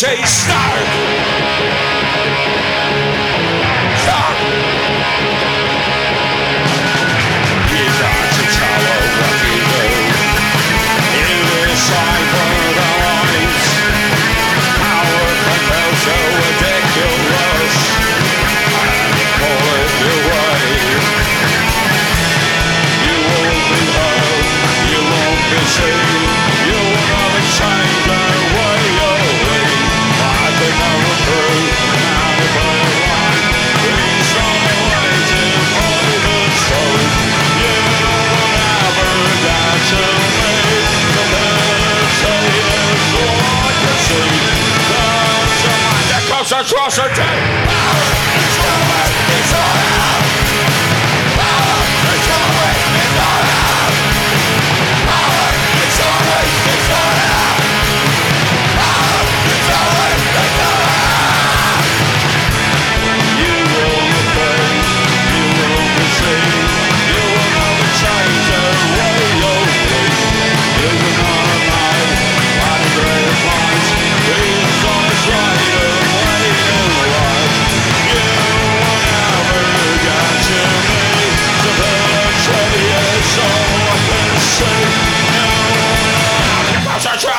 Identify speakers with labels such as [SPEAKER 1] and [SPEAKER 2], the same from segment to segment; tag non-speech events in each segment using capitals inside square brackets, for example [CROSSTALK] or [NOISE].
[SPEAKER 1] Chase atrocity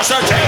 [SPEAKER 2] Capacity.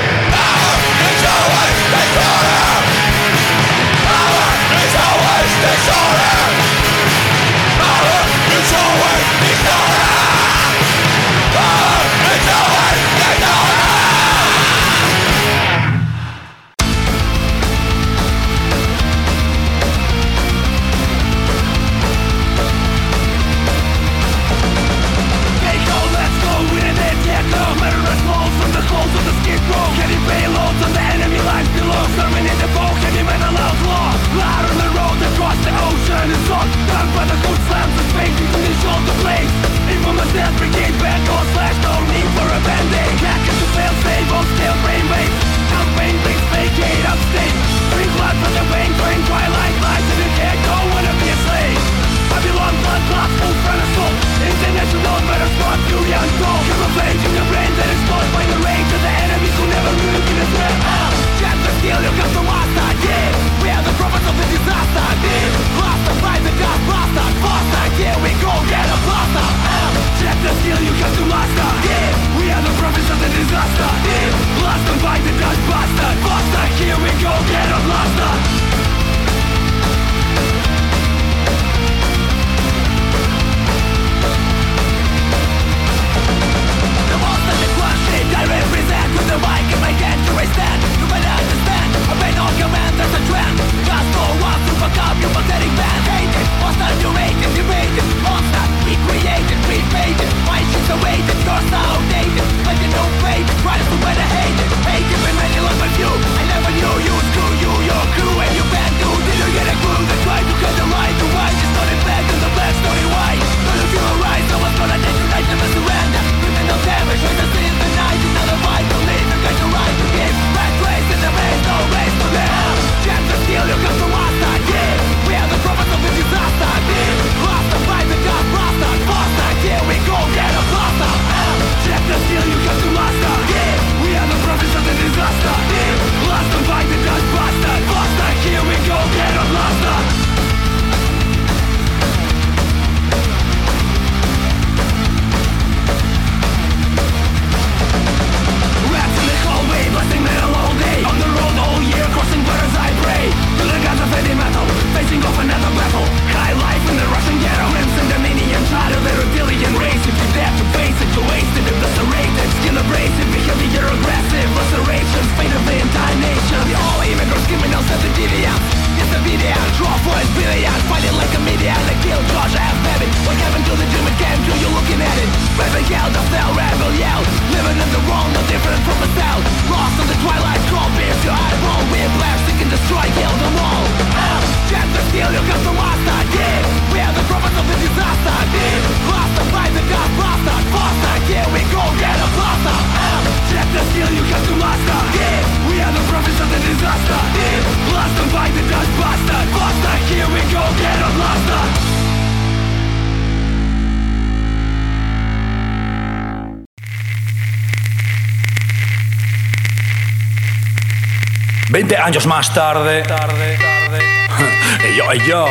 [SPEAKER 2] Años más tarde. [LAUGHS] Ey, yo, ey, yo.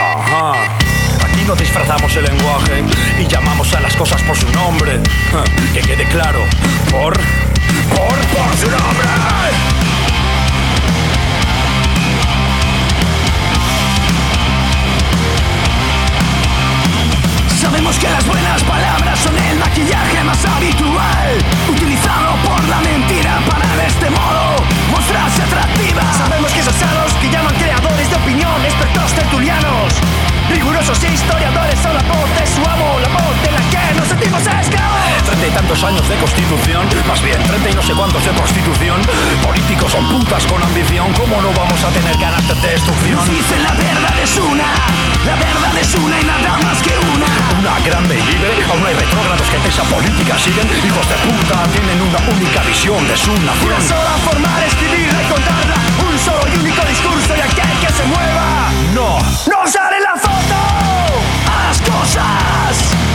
[SPEAKER 2] Ajá. Aquí no disfrazamos el lenguaje y llamamos a las cosas por su nombre. [LAUGHS] Que quede claro. Por. Por. Por su nombre.
[SPEAKER 3] Sabemos que las buenas palabras son el maquillaje más habitual Utilizado por la mentira para de este modo mostrarse atractiva.
[SPEAKER 4] Sabemos que esos salos que llaman creadores de opinión, expertos tertulianos Rigurosos historiadores son la voz de su amo, la voz de la que nos sentimos esclavos
[SPEAKER 2] Treinta y tantos años de constitución, más bien treinta y no sé cuántos de prostitución Políticos son putas con ambición, ¿cómo no vamos a tener carácter de destrucción?
[SPEAKER 3] Nos dicen la verdad es una, la verdad es una y nada más que una.
[SPEAKER 2] Una grande y libre, aún hay retrógrados que esa política siguen Hijos de puta, tienen una única visión de su nación.
[SPEAKER 4] Una sola forma de escribirla y contarla Un solo y único discurso y aquel que se mueva.
[SPEAKER 2] No,
[SPEAKER 4] ¡No sale la foto!
[SPEAKER 3] A las cosas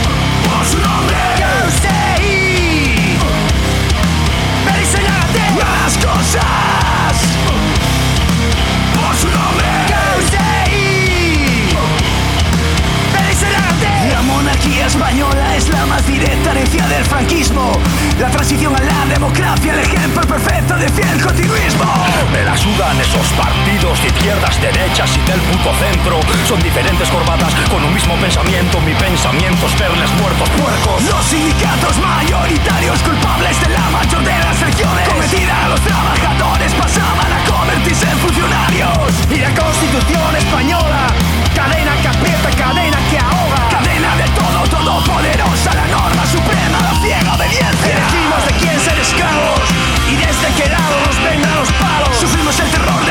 [SPEAKER 2] izquierdas, derechas y del puto centro. Son diferentes corbatas con un mismo pensamiento. Mi pensamiento es verles muertos puercos.
[SPEAKER 3] Los sindicatos mayoritarios culpables de la mayor de las regiones Cometida a los trabajadores pasaban a convertirse en funcionarios.
[SPEAKER 4] Y la constitución española Cadena que aprieta, cadena que ahoga.
[SPEAKER 3] Cadena de todo, todopoderosa La norma suprema, la ciega obediencia
[SPEAKER 4] Elegimos de quién ser esclavos Y desde qué lado nos vengan los palos.
[SPEAKER 3] Sufrimos el terror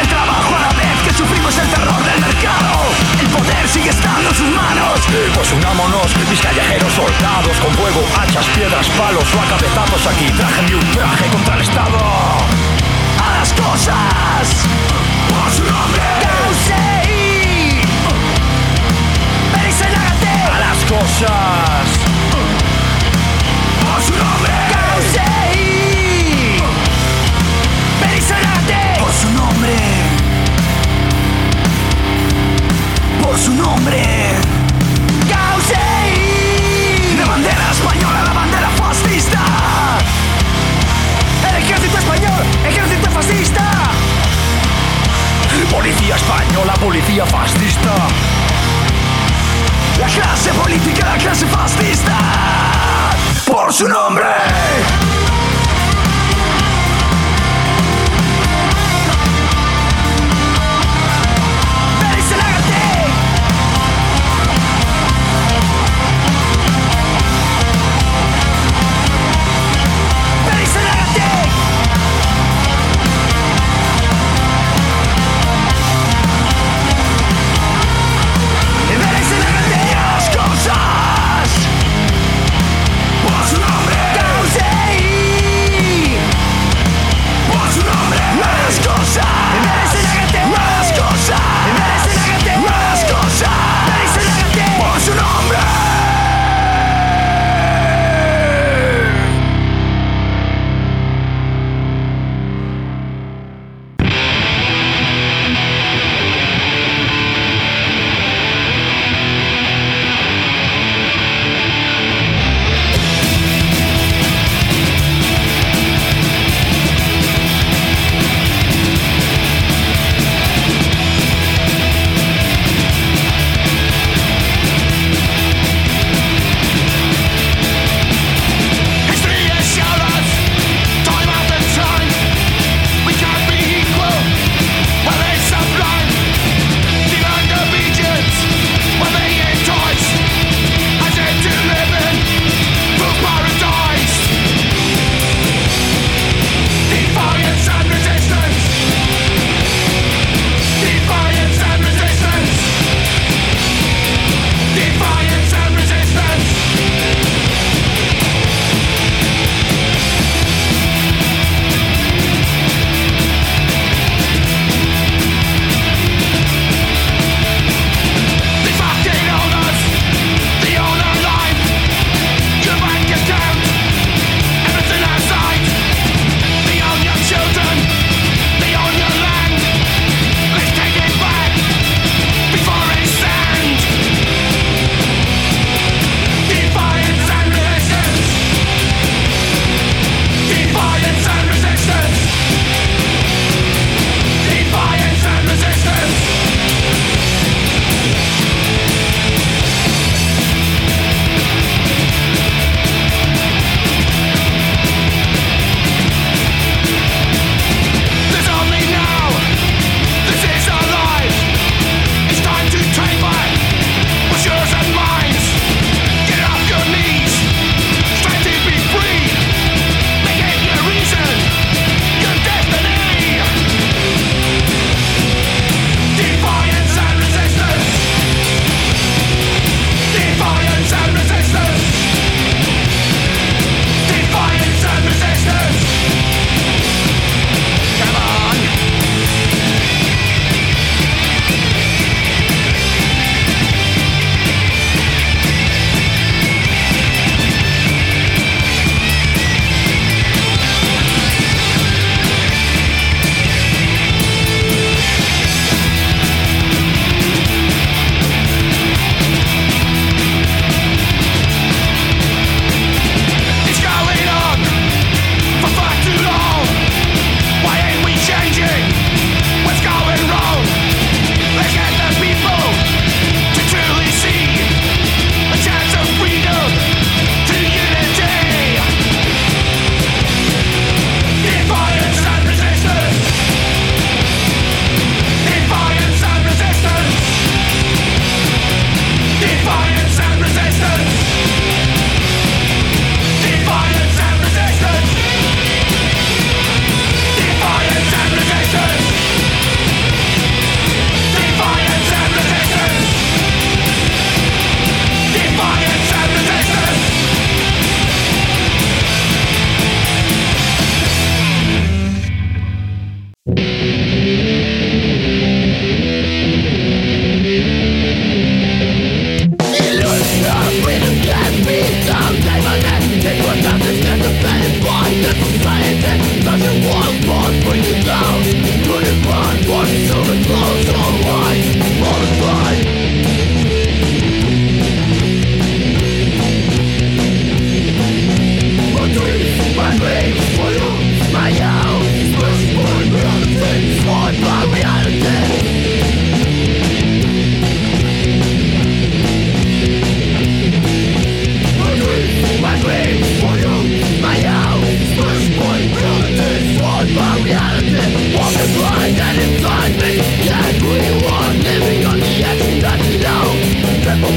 [SPEAKER 3] sigue estando en sus manos.
[SPEAKER 2] Pues unámonos, mis callejeros soldados Con fuego, hachas, piedras, palos o a cabezazos aquí Traje un traje contra el Estado.
[SPEAKER 3] A las cosas. Por su nombre
[SPEAKER 4] Periseñate
[SPEAKER 2] A las cosas.
[SPEAKER 3] Por su nombre
[SPEAKER 4] Periseñate
[SPEAKER 3] por su nombre por su nombre.
[SPEAKER 4] Yosei
[SPEAKER 3] La bandera española, la bandera fascista.
[SPEAKER 4] El ejército español, ejército fascista.
[SPEAKER 2] Policía española, policía fascista.
[SPEAKER 3] La clase política, la clase fascista. Por su nombre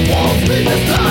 [SPEAKER 5] won't be the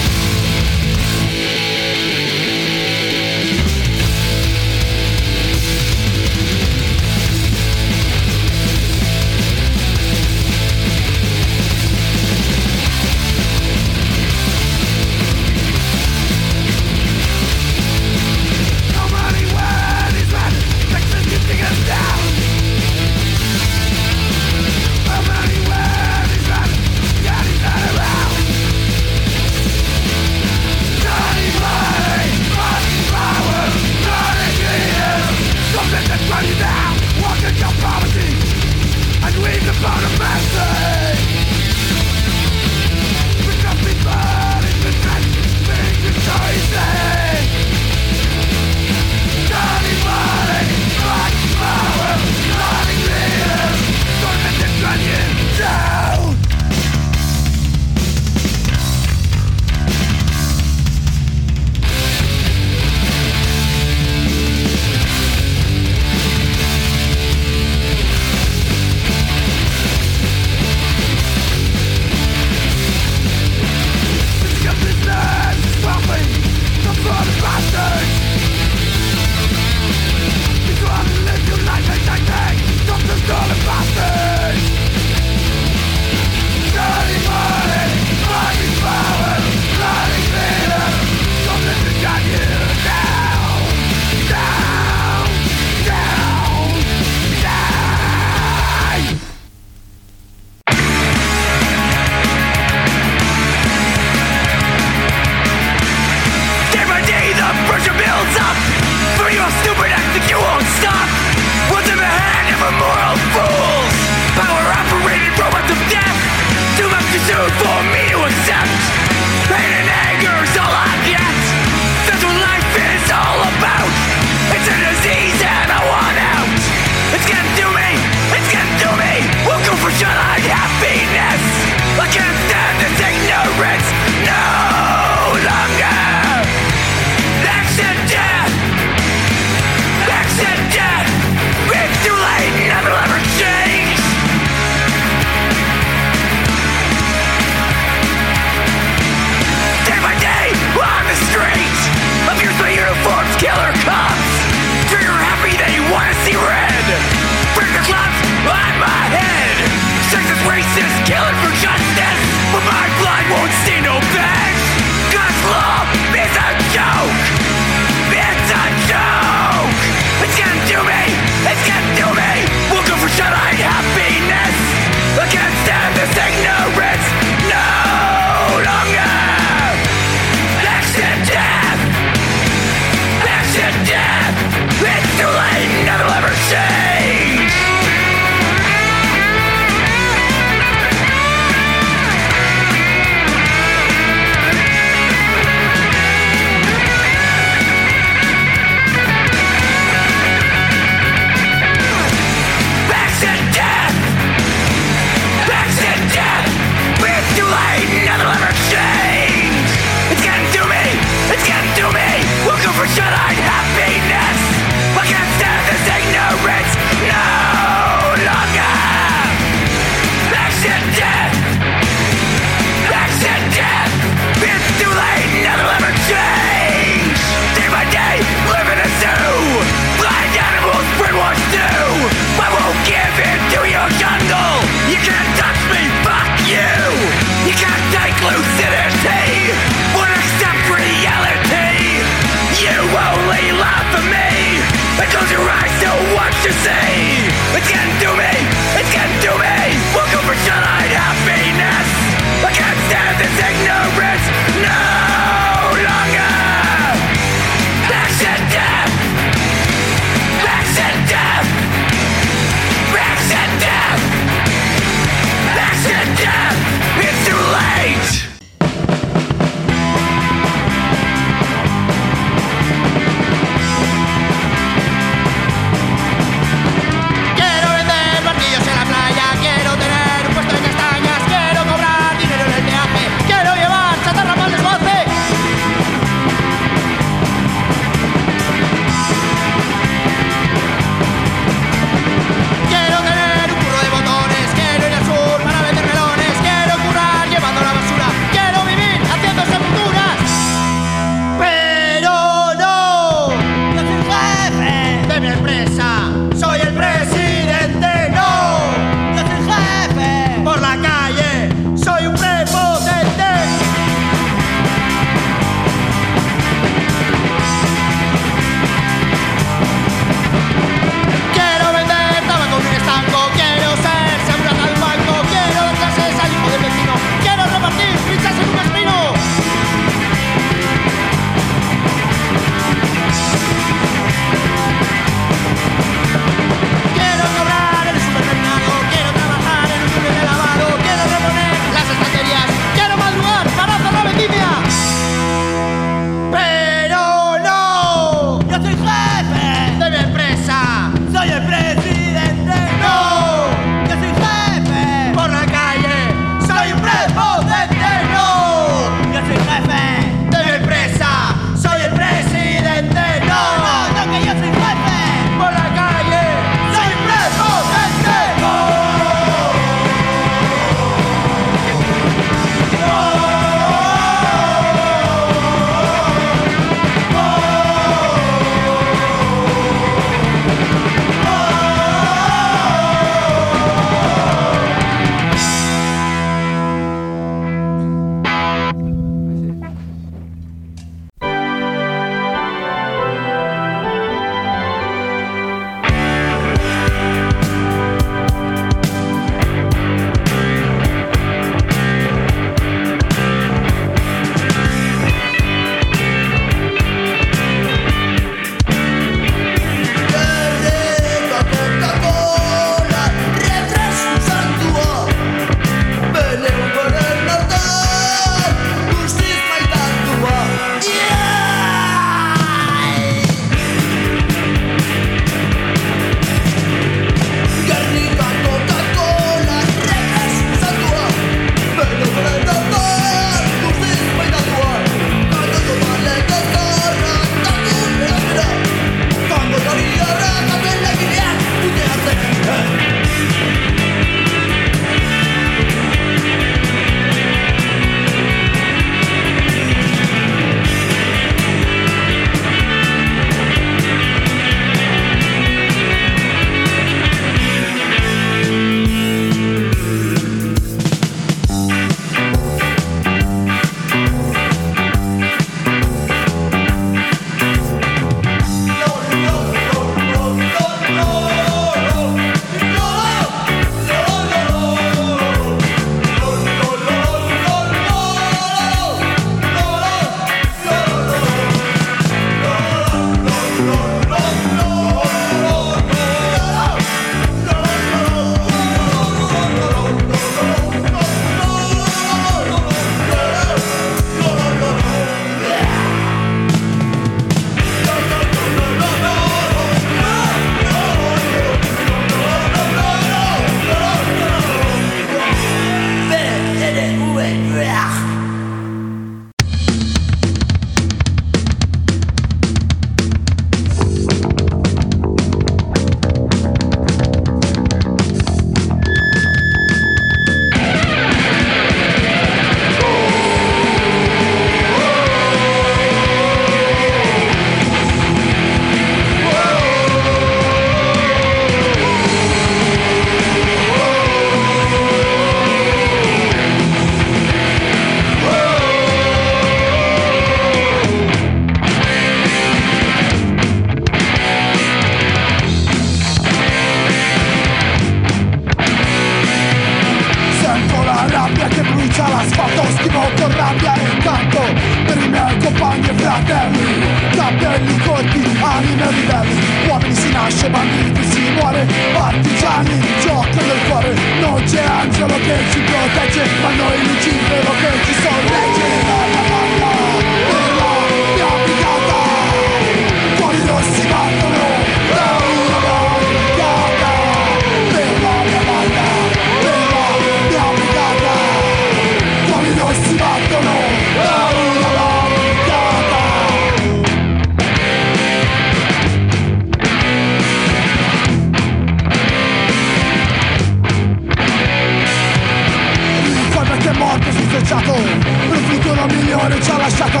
[SPEAKER 5] pensato Per un futuro migliore ci ha lasciato.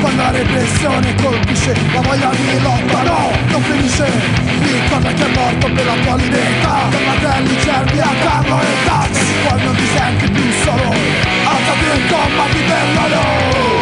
[SPEAKER 5] Quando la repressione colpisce la voglia di lotta No, non finisce. Ricorda che è morto per la tua libertà. Fratelli, cervi, a carro e tax Quando ti senti più solo Alzati il comma di terra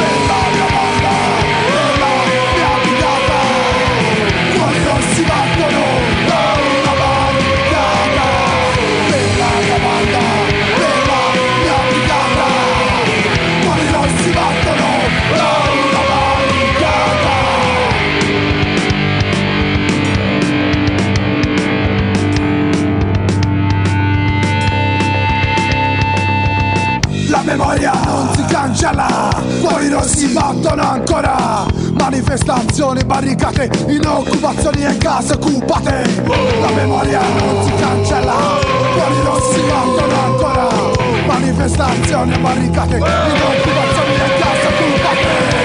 [SPEAKER 5] Inshallah, poi non si battono ancora. Manifestazioni, barricate, in occupazioni e case occupate. La memoria non si cancella, poi non si battono ancora. Manifestazioni, barricate, in occupazioni e case occupate.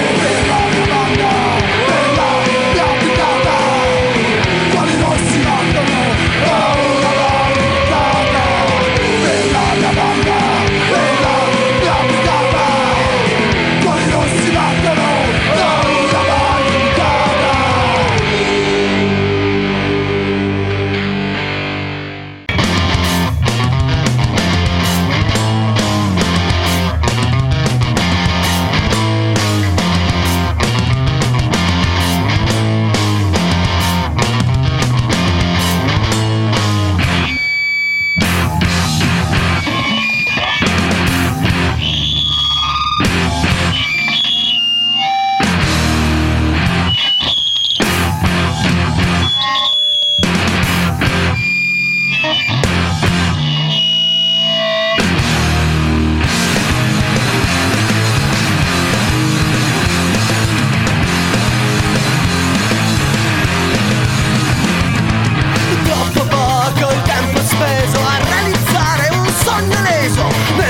[SPEAKER 4] eso.